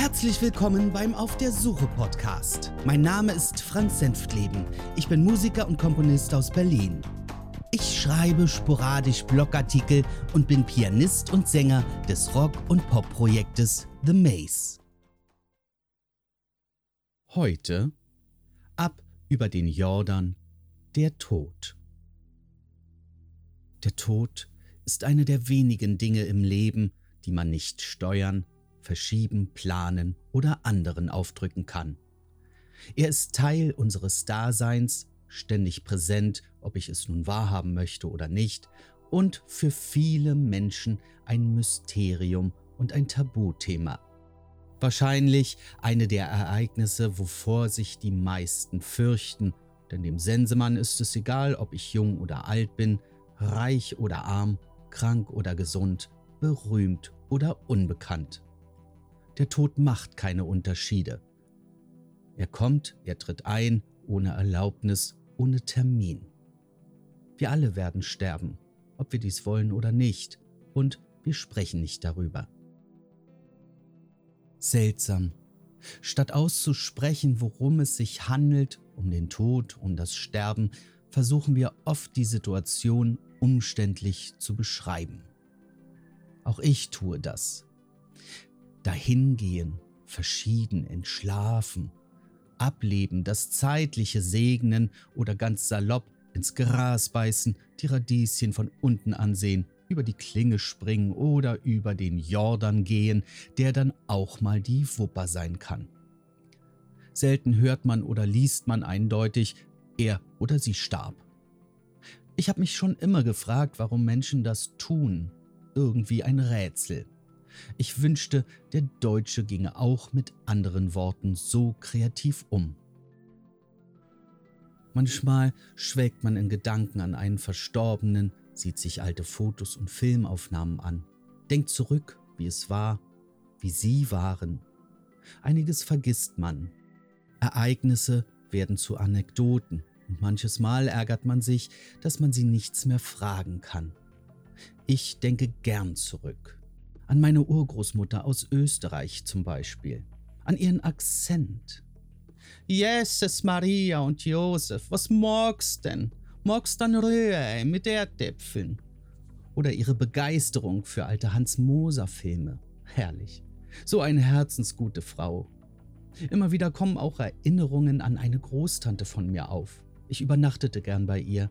Herzlich willkommen beim Auf der Suche Podcast. Mein Name ist Franz Senftleben. Ich bin Musiker und Komponist aus Berlin. Ich schreibe sporadisch Blogartikel und bin Pianist und Sänger des Rock- und Pop-Projektes The Maze. Heute ab über den Jordan der Tod. Der Tod ist eine der wenigen Dinge im Leben, die man nicht steuern, verschieben, planen oder anderen aufdrücken kann. Er ist Teil unseres Daseins, ständig präsent, ob ich es nun wahrhaben möchte oder nicht, und für viele Menschen ein Mysterium und ein Tabuthema. Wahrscheinlich eine der Ereignisse, wovor sich die meisten fürchten, denn dem Sensemann ist es egal, ob ich jung oder alt bin, reich oder arm, krank oder gesund, berühmt oder unbekannt. Der Tod macht keine Unterschiede. Er kommt, er tritt ein, ohne Erlaubnis, ohne Termin. Wir alle werden sterben, ob wir dies wollen oder nicht, und wir sprechen nicht darüber. Seltsam. Statt auszusprechen, worum es sich handelt, um den Tod, um das Sterben, versuchen wir oft die Situation umständlich zu beschreiben. Auch ich tue das. Dahingehen, verschieden, entschlafen, ableben, das Zeitliche segnen oder ganz salopp ins Gras beißen, die Radieschen von unten ansehen, über die Klinge springen oder über den Jordan gehen, der dann auch mal die Wupper sein kann. Selten hört man oder liest man eindeutig, er oder sie starb. Ich habe mich schon immer gefragt, warum Menschen das tun. Irgendwie ein Rätsel. Ich wünschte, der Deutsche ginge auch mit anderen Worten so kreativ um. Manchmal schwelgt man in Gedanken an einen Verstorbenen, sieht sich alte Fotos und Filmaufnahmen an, denkt zurück, wie es war, wie sie waren. Einiges vergisst man. Ereignisse werden zu Anekdoten und manches Mal ärgert man sich, dass man sie nichts mehr fragen kann. Ich denke gern zurück an meine Urgroßmutter aus Österreich zum Beispiel, an ihren Akzent. Jesus, Maria und Josef, was magst denn? Magst dann Rührei mit Erdäpfeln? Oder ihre Begeisterung für alte Hans-Moser-Filme. Herrlich. So eine herzensgute Frau. Immer wieder kommen auch Erinnerungen an eine Großtante von mir auf. Ich übernachtete gern bei ihr.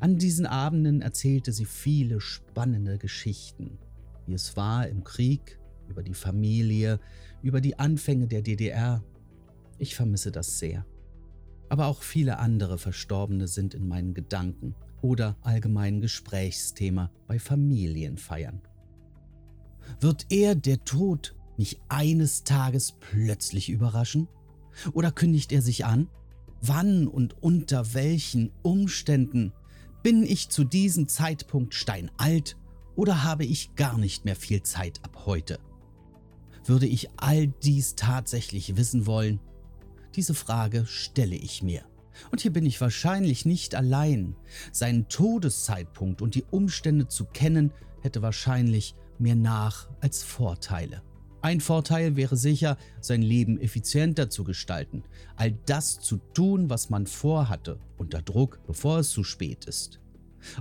An diesen Abenden erzählte sie viele spannende Geschichten wie es war im Krieg, über die Familie, über die Anfänge der DDR. Ich vermisse das sehr. Aber auch viele andere Verstorbene sind in meinen Gedanken oder allgemein Gesprächsthema bei Familienfeiern. Wird er, der Tod, mich eines Tages plötzlich überraschen? Oder kündigt er sich an? Wann und unter welchen Umständen bin ich zu diesem Zeitpunkt steinalt oder habe ich gar nicht mehr viel Zeit ab heute? Würde ich all dies tatsächlich wissen wollen? Diese Frage stelle ich mir. Und hier bin ich wahrscheinlich nicht allein. Seinen Todeszeitpunkt und die Umstände zu kennen, hätte wahrscheinlich mehr Nach- als Vorteile. Ein Vorteil wäre sicher, sein Leben effizienter zu gestalten, all das zu tun, was man vorhatte, unter Druck, bevor es zu spät ist.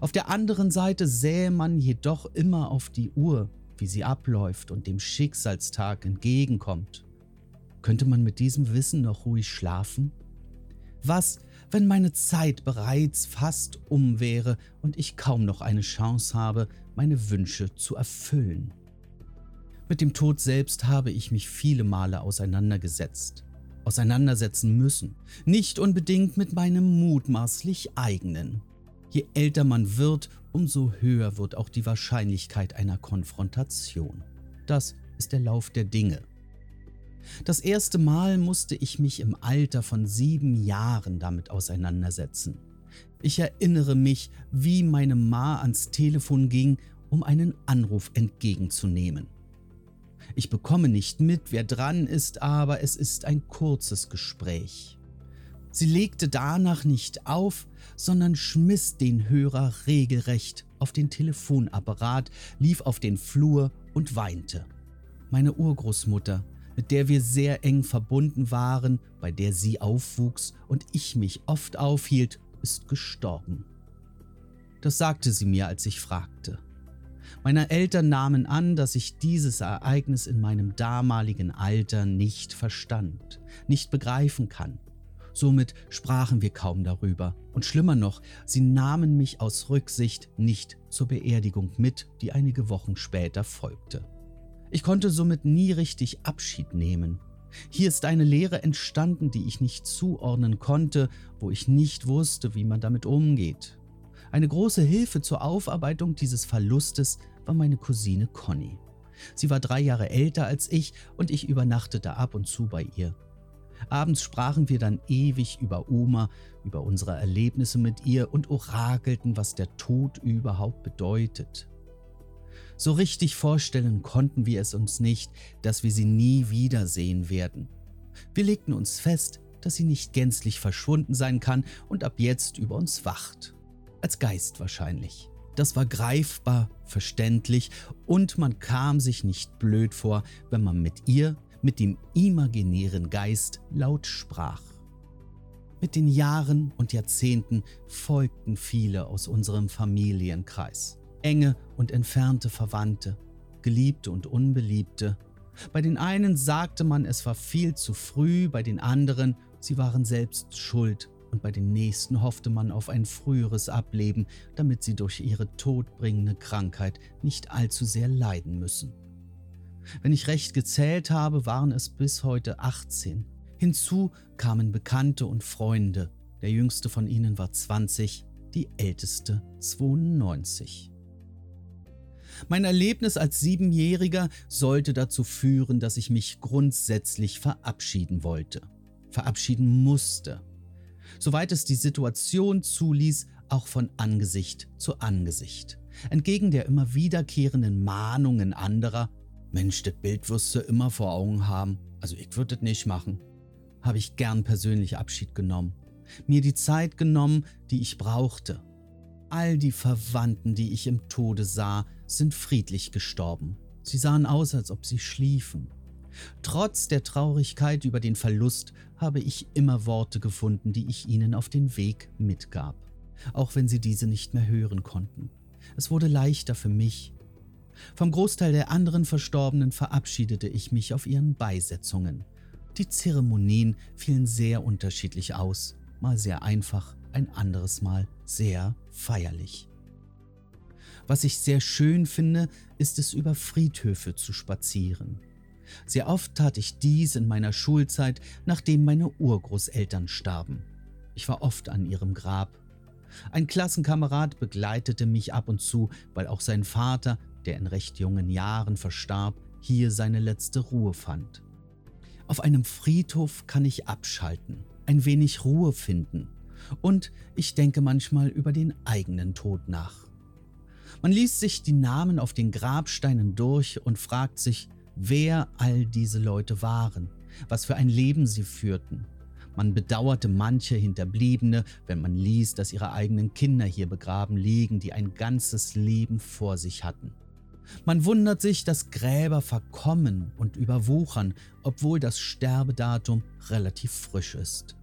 Auf der anderen Seite sähe man jedoch immer auf die Uhr, wie sie abläuft und dem Schicksalstag entgegenkommt. Könnte man mit diesem Wissen noch ruhig schlafen? Was, wenn meine Zeit bereits fast um wäre und ich kaum noch eine Chance habe, meine Wünsche zu erfüllen? Mit dem Tod selbst habe ich mich viele Male auseinandergesetzt, auseinandersetzen müssen, nicht unbedingt mit meinem mutmaßlich eigenen. Je älter man wird, umso höher wird auch die Wahrscheinlichkeit einer Konfrontation. Das ist der Lauf der Dinge. Das erste Mal musste ich mich im Alter von sieben Jahren damit auseinandersetzen. Ich erinnere mich, wie meine Ma ans Telefon ging, um einen Anruf entgegenzunehmen. Ich bekomme nicht mit, wer dran ist, aber es ist ein kurzes Gespräch. Sie legte danach nicht auf, sondern schmiss den Hörer regelrecht auf den Telefonapparat, lief auf den Flur und weinte. Meine Urgroßmutter, mit der wir sehr eng verbunden waren, bei der sie aufwuchs und ich mich oft aufhielt, ist gestorben. Das sagte sie mir, als ich fragte. Meine Eltern nahmen an, dass ich dieses Ereignis in meinem damaligen Alter nicht verstand, nicht begreifen kann. Somit sprachen wir kaum darüber. Und schlimmer noch, sie nahmen mich aus Rücksicht nicht zur Beerdigung mit, die einige Wochen später folgte. Ich konnte somit nie richtig Abschied nehmen. Hier ist eine Lehre entstanden, die ich nicht zuordnen konnte, wo ich nicht wusste, wie man damit umgeht. Eine große Hilfe zur Aufarbeitung dieses Verlustes war meine Cousine Conny. Sie war drei Jahre älter als ich und ich übernachtete ab und zu bei ihr. Abends sprachen wir dann ewig über Oma, über unsere Erlebnisse mit ihr und orakelten, was der Tod überhaupt bedeutet. So richtig vorstellen konnten wir es uns nicht, dass wir sie nie wiedersehen werden. Wir legten uns fest, dass sie nicht gänzlich verschwunden sein kann und ab jetzt über uns wacht. Als Geist wahrscheinlich. Das war greifbar, verständlich und man kam sich nicht blöd vor, wenn man mit ihr, mit dem imaginären Geist laut sprach. Mit den Jahren und Jahrzehnten folgten viele aus unserem Familienkreis enge und entfernte Verwandte, Geliebte und Unbeliebte. Bei den einen sagte man, es war viel zu früh, bei den anderen, sie waren selbst schuld und bei den nächsten hoffte man auf ein früheres Ableben, damit sie durch ihre todbringende Krankheit nicht allzu sehr leiden müssen. Wenn ich recht gezählt habe, waren es bis heute 18. Hinzu kamen Bekannte und Freunde. Der jüngste von ihnen war 20, die älteste 92. Mein Erlebnis als Siebenjähriger sollte dazu führen, dass ich mich grundsätzlich verabschieden wollte, verabschieden musste. Soweit es die Situation zuließ, auch von Angesicht zu Angesicht. Entgegen der immer wiederkehrenden Mahnungen anderer, Mensch, das Bild wirst du immer vor Augen haben, also ich würde das nicht machen, habe ich gern persönlich Abschied genommen, mir die Zeit genommen, die ich brauchte, All die Verwandten, die ich im Tode sah, sind friedlich gestorben. Sie sahen aus, als ob sie schliefen. Trotz der Traurigkeit über den Verlust habe ich immer Worte gefunden, die ich ihnen auf den Weg mitgab, auch wenn sie diese nicht mehr hören konnten. Es wurde leichter für mich. Vom Großteil der anderen Verstorbenen verabschiedete ich mich auf ihren Beisetzungen. Die Zeremonien fielen sehr unterschiedlich aus, mal sehr einfach, ein anderes Mal sehr feierlich. Was ich sehr schön finde, ist es über Friedhöfe zu spazieren. Sehr oft tat ich dies in meiner Schulzeit, nachdem meine Urgroßeltern starben. Ich war oft an ihrem Grab. Ein Klassenkamerad begleitete mich ab und zu, weil auch sein Vater, der in recht jungen Jahren verstarb, hier seine letzte Ruhe fand. Auf einem Friedhof kann ich abschalten, ein wenig Ruhe finden und ich denke manchmal über den eigenen Tod nach. Man liest sich die Namen auf den Grabsteinen durch und fragt sich, wer all diese Leute waren, was für ein Leben sie führten. Man bedauerte manche Hinterbliebene, wenn man ließ, dass ihre eigenen Kinder hier begraben liegen, die ein ganzes Leben vor sich hatten. Man wundert sich, dass Gräber verkommen und überwuchern, obwohl das Sterbedatum relativ frisch ist.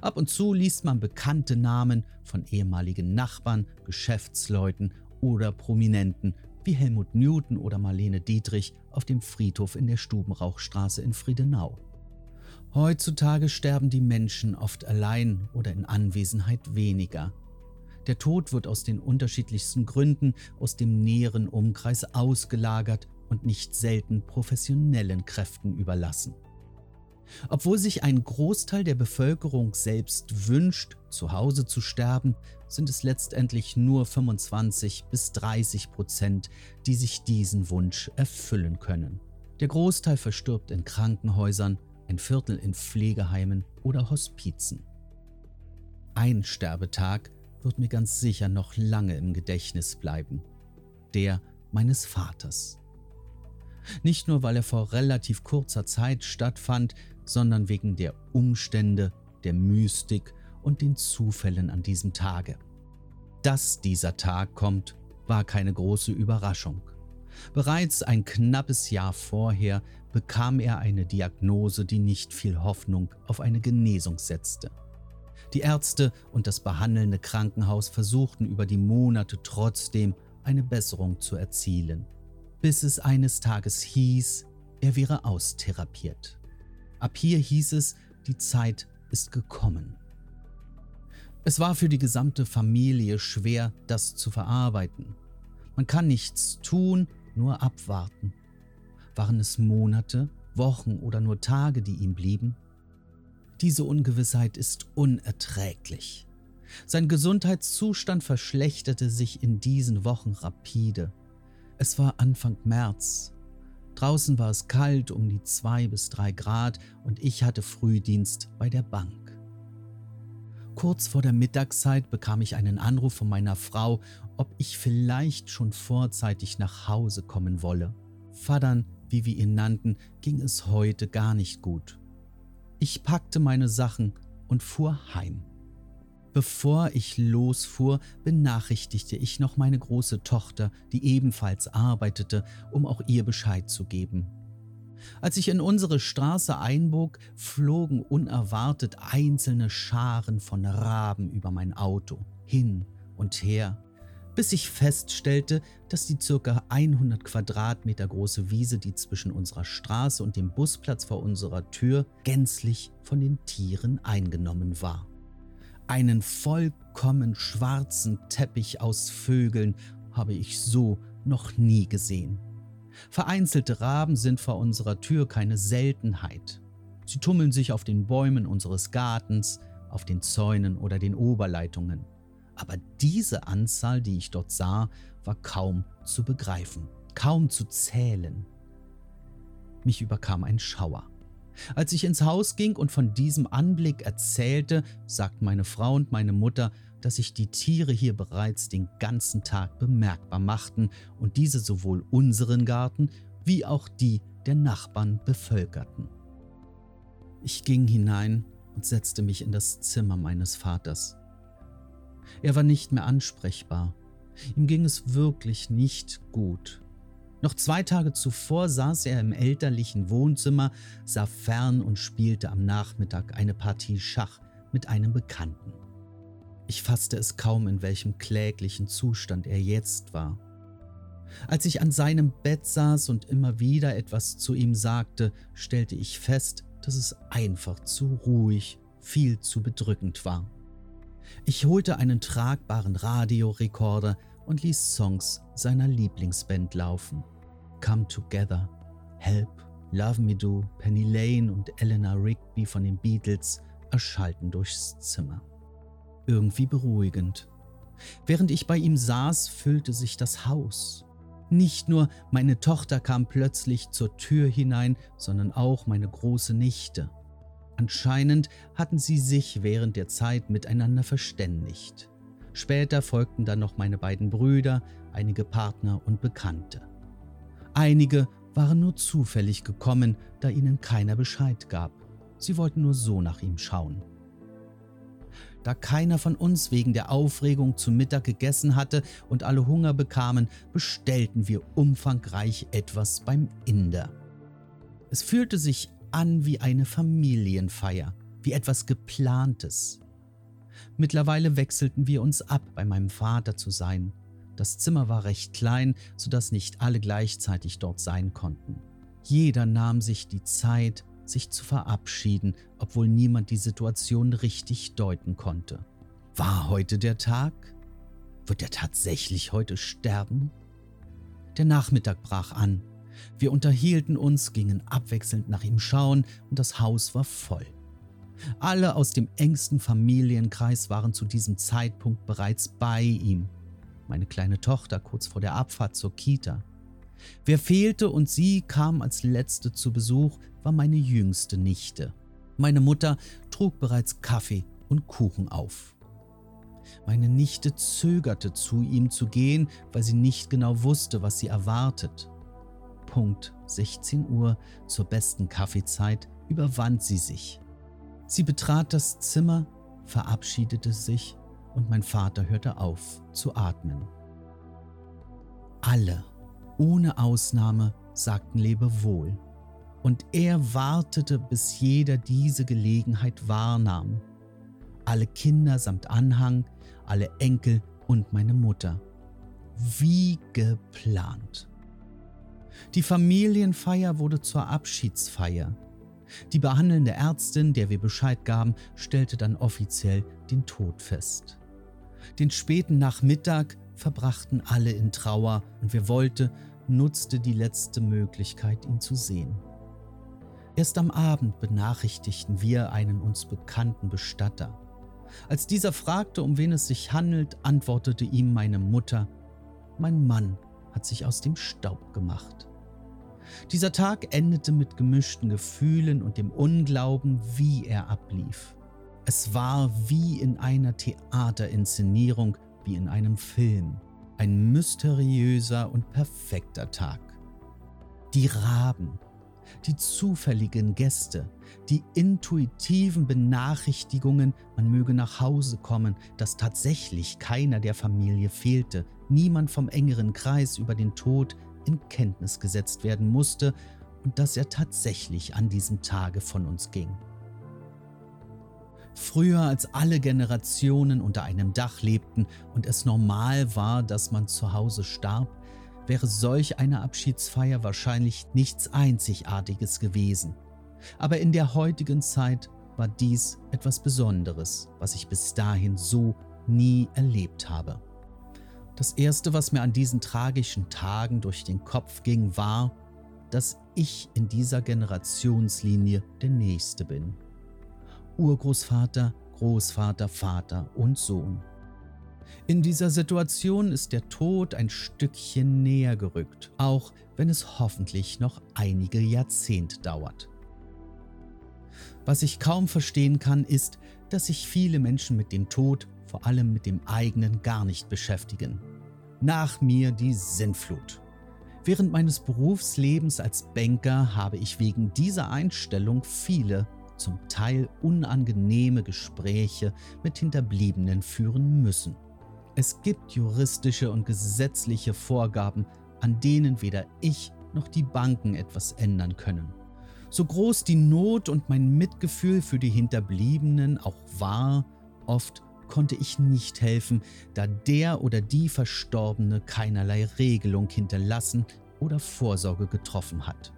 Ab und zu liest man bekannte Namen von ehemaligen Nachbarn, Geschäftsleuten oder Prominenten wie Helmut Newton oder Marlene Dietrich auf dem Friedhof in der Stubenrauchstraße in Friedenau. Heutzutage sterben die Menschen oft allein oder in Anwesenheit weniger. Der Tod wird aus den unterschiedlichsten Gründen aus dem näheren Umkreis ausgelagert und nicht selten professionellen Kräften überlassen. Obwohl sich ein Großteil der Bevölkerung selbst wünscht, zu Hause zu sterben, sind es letztendlich nur 25 bis 30 Prozent, die sich diesen Wunsch erfüllen können. Der Großteil verstirbt in Krankenhäusern, ein Viertel in Pflegeheimen oder Hospizen. Ein Sterbetag wird mir ganz sicher noch lange im Gedächtnis bleiben, der meines Vaters. Nicht nur, weil er vor relativ kurzer Zeit stattfand, sondern wegen der Umstände, der Mystik und den Zufällen an diesem Tage. Dass dieser Tag kommt, war keine große Überraschung. Bereits ein knappes Jahr vorher bekam er eine Diagnose, die nicht viel Hoffnung auf eine Genesung setzte. Die Ärzte und das behandelnde Krankenhaus versuchten über die Monate trotzdem eine Besserung zu erzielen, bis es eines Tages hieß, er wäre austherapiert. Ab hier hieß es, die Zeit ist gekommen. Es war für die gesamte Familie schwer, das zu verarbeiten. Man kann nichts tun, nur abwarten. Waren es Monate, Wochen oder nur Tage, die ihm blieben? Diese Ungewissheit ist unerträglich. Sein Gesundheitszustand verschlechterte sich in diesen Wochen rapide. Es war Anfang März. Draußen war es kalt, um die zwei bis drei Grad, und ich hatte Frühdienst bei der Bank. Kurz vor der Mittagszeit bekam ich einen Anruf von meiner Frau, ob ich vielleicht schon vorzeitig nach Hause kommen wolle. Vadern, wie wir ihn nannten, ging es heute gar nicht gut. Ich packte meine Sachen und fuhr heim. Bevor ich losfuhr, benachrichtigte ich noch meine große Tochter, die ebenfalls arbeitete, um auch ihr Bescheid zu geben. Als ich in unsere Straße einbog, flogen unerwartet einzelne Scharen von Raben über mein Auto, hin und her, bis ich feststellte, dass die ca. 100 Quadratmeter große Wiese, die zwischen unserer Straße und dem Busplatz vor unserer Tür gänzlich von den Tieren eingenommen war. Einen vollkommen schwarzen Teppich aus Vögeln habe ich so noch nie gesehen. Vereinzelte Raben sind vor unserer Tür keine Seltenheit. Sie tummeln sich auf den Bäumen unseres Gartens, auf den Zäunen oder den Oberleitungen. Aber diese Anzahl, die ich dort sah, war kaum zu begreifen, kaum zu zählen. Mich überkam ein Schauer. Als ich ins Haus ging und von diesem Anblick erzählte, sagten meine Frau und meine Mutter, dass sich die Tiere hier bereits den ganzen Tag bemerkbar machten und diese sowohl unseren Garten wie auch die der Nachbarn bevölkerten. Ich ging hinein und setzte mich in das Zimmer meines Vaters. Er war nicht mehr ansprechbar. Ihm ging es wirklich nicht gut. Noch zwei Tage zuvor saß er im elterlichen Wohnzimmer, sah fern und spielte am Nachmittag eine Partie Schach mit einem Bekannten. Ich fasste es kaum, in welchem kläglichen Zustand er jetzt war. Als ich an seinem Bett saß und immer wieder etwas zu ihm sagte, stellte ich fest, dass es einfach zu ruhig, viel zu bedrückend war. Ich holte einen tragbaren Radiorekorder und ließ Songs seiner Lieblingsband laufen. Come Together, Help, Love Me Do, Penny Lane und Eleanor Rigby von den Beatles erschallten durchs Zimmer. Irgendwie beruhigend. Während ich bei ihm saß, füllte sich das Haus. Nicht nur meine Tochter kam plötzlich zur Tür hinein, sondern auch meine große Nichte. Anscheinend hatten sie sich während der Zeit miteinander verständigt. Später folgten dann noch meine beiden Brüder, einige Partner und Bekannte. Einige waren nur zufällig gekommen, da ihnen keiner Bescheid gab. Sie wollten nur so nach ihm schauen. Da keiner von uns wegen der Aufregung zu Mittag gegessen hatte und alle Hunger bekamen, bestellten wir umfangreich etwas beim Inder. Es fühlte sich an wie eine Familienfeier, wie etwas Geplantes. Mittlerweile wechselten wir uns ab, bei meinem Vater zu sein. Das Zimmer war recht klein, sodass nicht alle gleichzeitig dort sein konnten. Jeder nahm sich die Zeit, sich zu verabschieden, obwohl niemand die Situation richtig deuten konnte. War heute der Tag? Wird er tatsächlich heute sterben? Der Nachmittag brach an. Wir unterhielten uns, gingen abwechselnd nach ihm schauen und das Haus war voll. Alle aus dem engsten Familienkreis waren zu diesem Zeitpunkt bereits bei ihm. Meine kleine Tochter kurz vor der Abfahrt zur Kita. Wer fehlte und sie kam als letzte zu Besuch, war meine jüngste Nichte. Meine Mutter trug bereits Kaffee und Kuchen auf. Meine Nichte zögerte zu ihm zu gehen, weil sie nicht genau wusste, was sie erwartet. Punkt 16 Uhr zur besten Kaffeezeit überwand sie sich. Sie betrat das Zimmer, verabschiedete sich und mein Vater hörte auf zu atmen. Alle ohne Ausnahme sagten Lebewohl. Und er wartete, bis jeder diese Gelegenheit wahrnahm. Alle Kinder samt Anhang, alle Enkel und meine Mutter. Wie geplant. Die Familienfeier wurde zur Abschiedsfeier. Die behandelnde Ärztin, der wir Bescheid gaben, stellte dann offiziell den Tod fest. Den späten Nachmittag verbrachten alle in Trauer und wir wollte, nutzte die letzte Möglichkeit, ihn zu sehen. Erst am Abend benachrichtigten wir einen uns bekannten Bestatter. Als dieser fragte, um wen es sich handelt, antwortete ihm meine Mutter, mein Mann hat sich aus dem Staub gemacht. Dieser Tag endete mit gemischten Gefühlen und dem Unglauben, wie er ablief. Es war wie in einer Theaterinszenierung, wie in einem Film. Ein mysteriöser und perfekter Tag. Die Raben, die zufälligen Gäste, die intuitiven Benachrichtigungen, man möge nach Hause kommen, dass tatsächlich keiner der Familie fehlte, niemand vom engeren Kreis über den Tod in Kenntnis gesetzt werden musste und dass er tatsächlich an diesem Tage von uns ging. Früher, als alle Generationen unter einem Dach lebten und es normal war, dass man zu Hause starb, wäre solch eine Abschiedsfeier wahrscheinlich nichts Einzigartiges gewesen. Aber in der heutigen Zeit war dies etwas Besonderes, was ich bis dahin so nie erlebt habe. Das Erste, was mir an diesen tragischen Tagen durch den Kopf ging, war, dass ich in dieser Generationslinie der Nächste bin. Urgroßvater, Großvater, Vater und Sohn. In dieser Situation ist der Tod ein Stückchen näher gerückt, auch wenn es hoffentlich noch einige Jahrzehnte dauert. Was ich kaum verstehen kann, ist, dass sich viele Menschen mit dem Tod, vor allem mit dem eigenen, gar nicht beschäftigen. Nach mir die Sinnflut. Während meines Berufslebens als Banker habe ich wegen dieser Einstellung viele zum Teil unangenehme Gespräche mit Hinterbliebenen führen müssen. Es gibt juristische und gesetzliche Vorgaben, an denen weder ich noch die Banken etwas ändern können. So groß die Not und mein Mitgefühl für die Hinterbliebenen auch war, oft konnte ich nicht helfen, da der oder die Verstorbene keinerlei Regelung hinterlassen oder Vorsorge getroffen hat.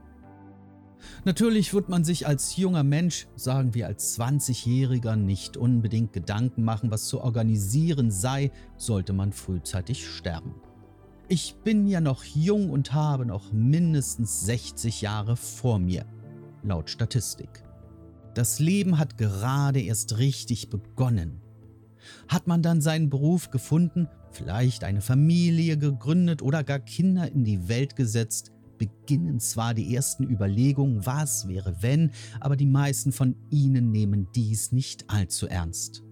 Natürlich wird man sich als junger Mensch, sagen wir als 20-Jähriger, nicht unbedingt Gedanken machen, was zu organisieren sei, sollte man frühzeitig sterben. Ich bin ja noch jung und habe noch mindestens 60 Jahre vor mir, laut Statistik. Das Leben hat gerade erst richtig begonnen. Hat man dann seinen Beruf gefunden, vielleicht eine Familie gegründet oder gar Kinder in die Welt gesetzt, beginnen zwar die ersten Überlegungen, was wäre wenn, aber die meisten von ihnen nehmen dies nicht allzu ernst.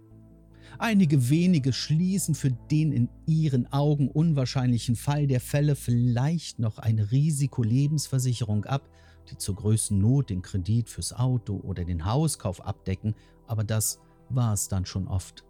Einige wenige schließen für den in ihren Augen unwahrscheinlichen Fall der Fälle vielleicht noch eine Risikolebensversicherung ab, die zur größten Not den Kredit fürs Auto oder den Hauskauf abdecken, aber das war es dann schon oft.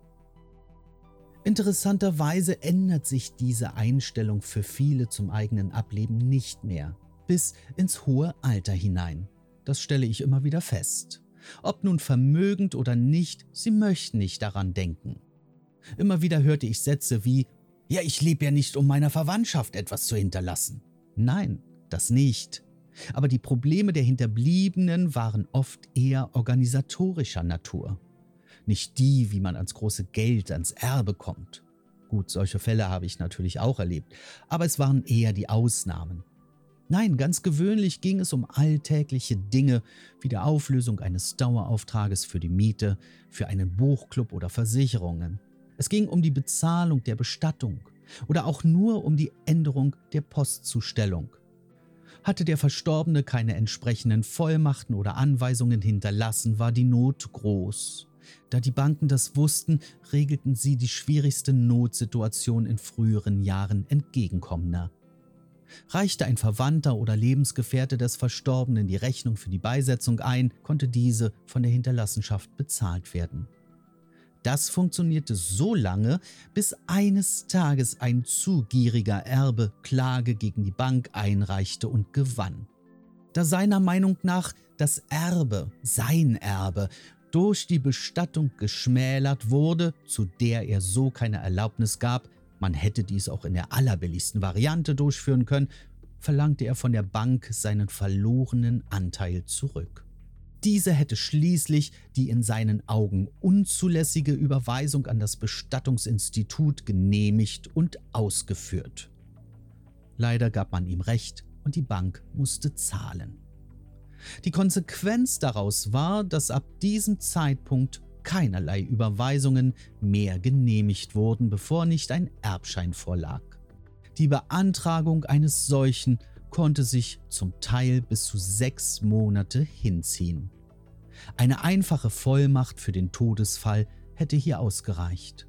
Interessanterweise ändert sich diese Einstellung für viele zum eigenen Ableben nicht mehr bis ins hohe Alter hinein. Das stelle ich immer wieder fest. Ob nun vermögend oder nicht, sie möchten nicht daran denken. Immer wieder hörte ich Sätze wie, ja, ich lebe ja nicht, um meiner Verwandtschaft etwas zu hinterlassen. Nein, das nicht. Aber die Probleme der Hinterbliebenen waren oft eher organisatorischer Natur. Nicht die, wie man ans große Geld, ans Erbe kommt. Gut, solche Fälle habe ich natürlich auch erlebt, aber es waren eher die Ausnahmen. Nein, ganz gewöhnlich ging es um alltägliche Dinge wie die Auflösung eines Dauerauftrages für die Miete, für einen Buchclub oder Versicherungen. Es ging um die Bezahlung der Bestattung oder auch nur um die Änderung der Postzustellung. Hatte der Verstorbene keine entsprechenden Vollmachten oder Anweisungen hinterlassen, war die Not groß. Da die Banken das wussten, regelten sie die schwierigste Notsituation in früheren Jahren entgegenkommender. Reichte ein Verwandter oder Lebensgefährte des Verstorbenen die Rechnung für die Beisetzung ein, konnte diese von der Hinterlassenschaft bezahlt werden. Das funktionierte so lange, bis eines Tages ein zu gieriger Erbe Klage gegen die Bank einreichte und gewann. Da seiner Meinung nach das Erbe, sein Erbe, durch die Bestattung geschmälert wurde, zu der er so keine Erlaubnis gab, man hätte dies auch in der allerbilligsten Variante durchführen können, verlangte er von der Bank seinen verlorenen Anteil zurück. Diese hätte schließlich die in seinen Augen unzulässige Überweisung an das Bestattungsinstitut genehmigt und ausgeführt. Leider gab man ihm recht und die Bank musste zahlen. Die Konsequenz daraus war, dass ab diesem Zeitpunkt keinerlei Überweisungen mehr genehmigt wurden, bevor nicht ein Erbschein vorlag. Die Beantragung eines solchen konnte sich zum Teil bis zu sechs Monate hinziehen. Eine einfache Vollmacht für den Todesfall hätte hier ausgereicht.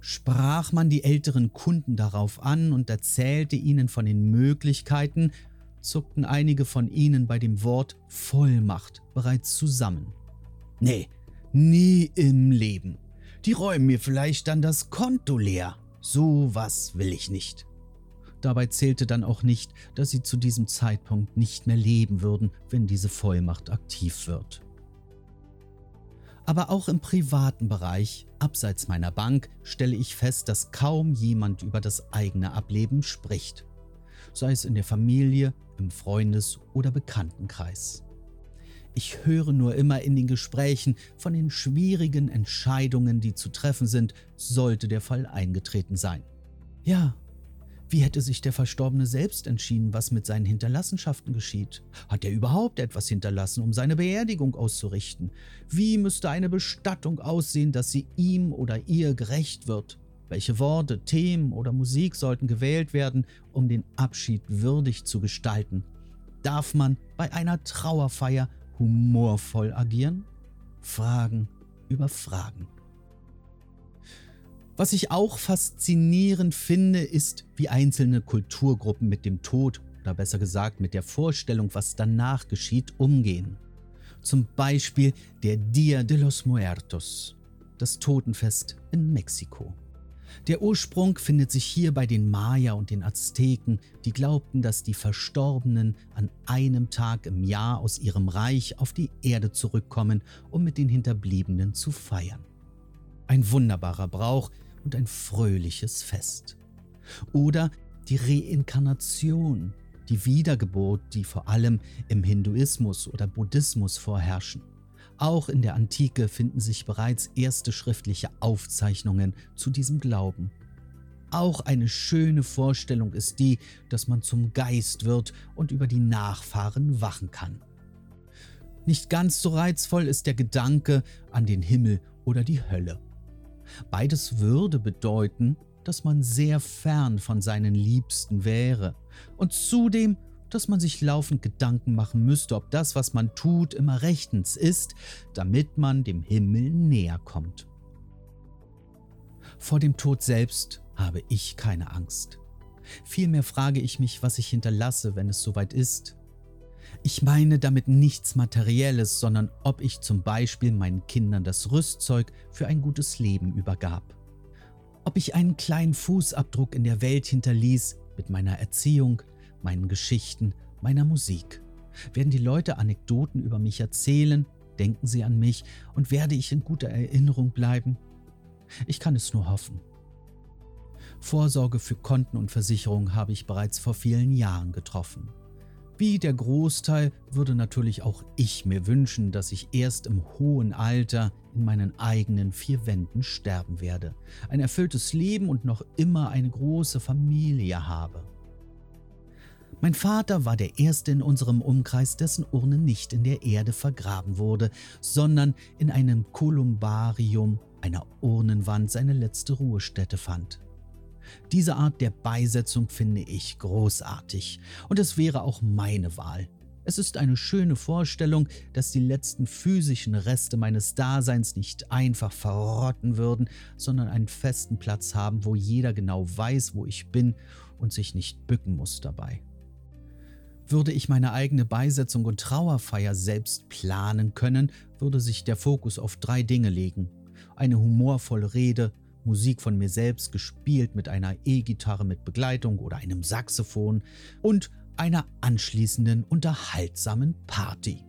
Sprach man die älteren Kunden darauf an und erzählte ihnen von den Möglichkeiten, zuckten einige von ihnen bei dem Wort Vollmacht bereits zusammen. Nee, nie im Leben. Die räumen mir vielleicht dann das Konto leer. So was will ich nicht. Dabei zählte dann auch nicht, dass sie zu diesem Zeitpunkt nicht mehr leben würden, wenn diese Vollmacht aktiv wird. Aber auch im privaten Bereich, abseits meiner Bank, stelle ich fest, dass kaum jemand über das eigene Ableben spricht, sei es in der Familie, im Freundes- oder Bekanntenkreis. Ich höre nur immer in den Gesprächen von den schwierigen Entscheidungen, die zu treffen sind, sollte der Fall eingetreten sein. Ja, wie hätte sich der Verstorbene selbst entschieden, was mit seinen Hinterlassenschaften geschieht? Hat er überhaupt etwas hinterlassen, um seine Beerdigung auszurichten? Wie müsste eine Bestattung aussehen, dass sie ihm oder ihr gerecht wird? Welche Worte, Themen oder Musik sollten gewählt werden, um den Abschied würdig zu gestalten? Darf man bei einer Trauerfeier humorvoll agieren? Fragen über Fragen. Was ich auch faszinierend finde, ist, wie einzelne Kulturgruppen mit dem Tod oder besser gesagt mit der Vorstellung, was danach geschieht, umgehen. Zum Beispiel der Dia de los Muertos, das Totenfest in Mexiko. Der Ursprung findet sich hier bei den Maya und den Azteken, die glaubten, dass die Verstorbenen an einem Tag im Jahr aus ihrem Reich auf die Erde zurückkommen, um mit den Hinterbliebenen zu feiern. Ein wunderbarer Brauch, und ein fröhliches Fest. Oder die Reinkarnation, die Wiedergeburt, die vor allem im Hinduismus oder Buddhismus vorherrschen. Auch in der Antike finden sich bereits erste schriftliche Aufzeichnungen zu diesem Glauben. Auch eine schöne Vorstellung ist die, dass man zum Geist wird und über die Nachfahren wachen kann. Nicht ganz so reizvoll ist der Gedanke an den Himmel oder die Hölle. Beides würde bedeuten, dass man sehr fern von seinen Liebsten wäre und zudem, dass man sich laufend Gedanken machen müsste, ob das, was man tut, immer rechtens ist, damit man dem Himmel näher kommt. Vor dem Tod selbst habe ich keine Angst. Vielmehr frage ich mich, was ich hinterlasse, wenn es soweit ist. Ich meine damit nichts Materielles, sondern ob ich zum Beispiel meinen Kindern das Rüstzeug für ein gutes Leben übergab. Ob ich einen kleinen Fußabdruck in der Welt hinterließ mit meiner Erziehung, meinen Geschichten, meiner Musik. Werden die Leute Anekdoten über mich erzählen, denken sie an mich und werde ich in guter Erinnerung bleiben? Ich kann es nur hoffen. Vorsorge für Konten und Versicherungen habe ich bereits vor vielen Jahren getroffen. Wie der Großteil würde natürlich auch ich mir wünschen, dass ich erst im hohen Alter in meinen eigenen vier Wänden sterben werde, ein erfülltes Leben und noch immer eine große Familie habe. Mein Vater war der Erste in unserem Umkreis, dessen Urne nicht in der Erde vergraben wurde, sondern in einem Kolumbarium, einer Urnenwand, seine letzte Ruhestätte fand. Diese Art der Beisetzung finde ich großartig und es wäre auch meine Wahl. Es ist eine schöne Vorstellung, dass die letzten physischen Reste meines Daseins nicht einfach verrotten würden, sondern einen festen Platz haben, wo jeder genau weiß, wo ich bin und sich nicht bücken muss dabei. Würde ich meine eigene Beisetzung und Trauerfeier selbst planen können, würde sich der Fokus auf drei Dinge legen. eine humorvolle Rede, Musik von mir selbst gespielt mit einer E-Gitarre mit Begleitung oder einem Saxophon und einer anschließenden unterhaltsamen Party.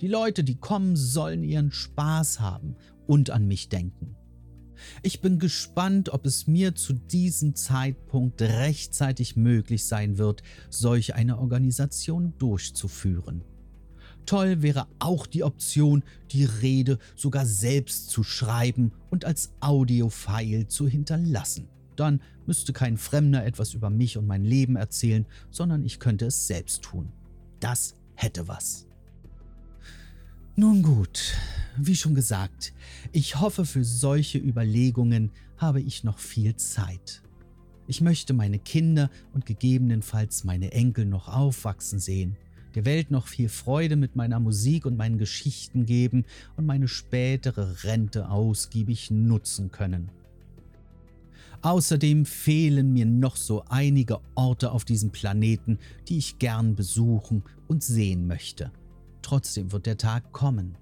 Die Leute, die kommen, sollen ihren Spaß haben und an mich denken. Ich bin gespannt, ob es mir zu diesem Zeitpunkt rechtzeitig möglich sein wird, solch eine Organisation durchzuführen. Toll wäre auch die Option, die Rede sogar selbst zu schreiben und als Audiofile zu hinterlassen. Dann müsste kein Fremder etwas über mich und mein Leben erzählen, sondern ich könnte es selbst tun. Das hätte was. Nun gut, wie schon gesagt, ich hoffe, für solche Überlegungen habe ich noch viel Zeit. Ich möchte meine Kinder und gegebenenfalls meine Enkel noch aufwachsen sehen, der Welt noch viel Freude mit meiner Musik und meinen Geschichten geben und meine spätere Rente ausgiebig nutzen können. Außerdem fehlen mir noch so einige Orte auf diesem Planeten, die ich gern besuchen und sehen möchte. Trotzdem wird der Tag kommen,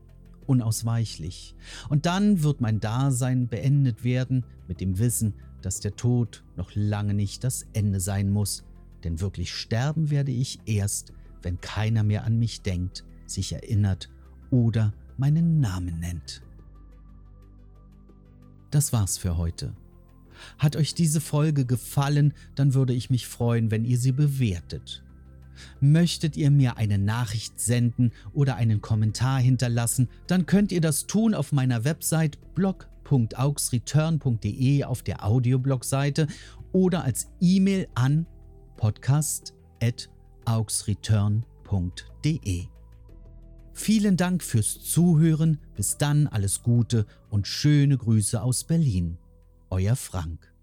unausweichlich. Und dann wird mein Dasein beendet werden mit dem Wissen, dass der Tod noch lange nicht das Ende sein muss, denn wirklich sterben werde ich erst, wenn keiner mehr an mich denkt, sich erinnert oder meinen Namen nennt. Das war's für heute. Hat euch diese Folge gefallen, dann würde ich mich freuen, wenn ihr sie bewertet. Möchtet ihr mir eine Nachricht senden oder einen Kommentar hinterlassen, dann könnt ihr das tun auf meiner Website blog.augsreturn.de auf der Audioblog-Seite oder als E-Mail an podcast.augsreturn.de. Vielen Dank fürs Zuhören, bis dann alles Gute und schöne Grüße aus Berlin. Euer Frank.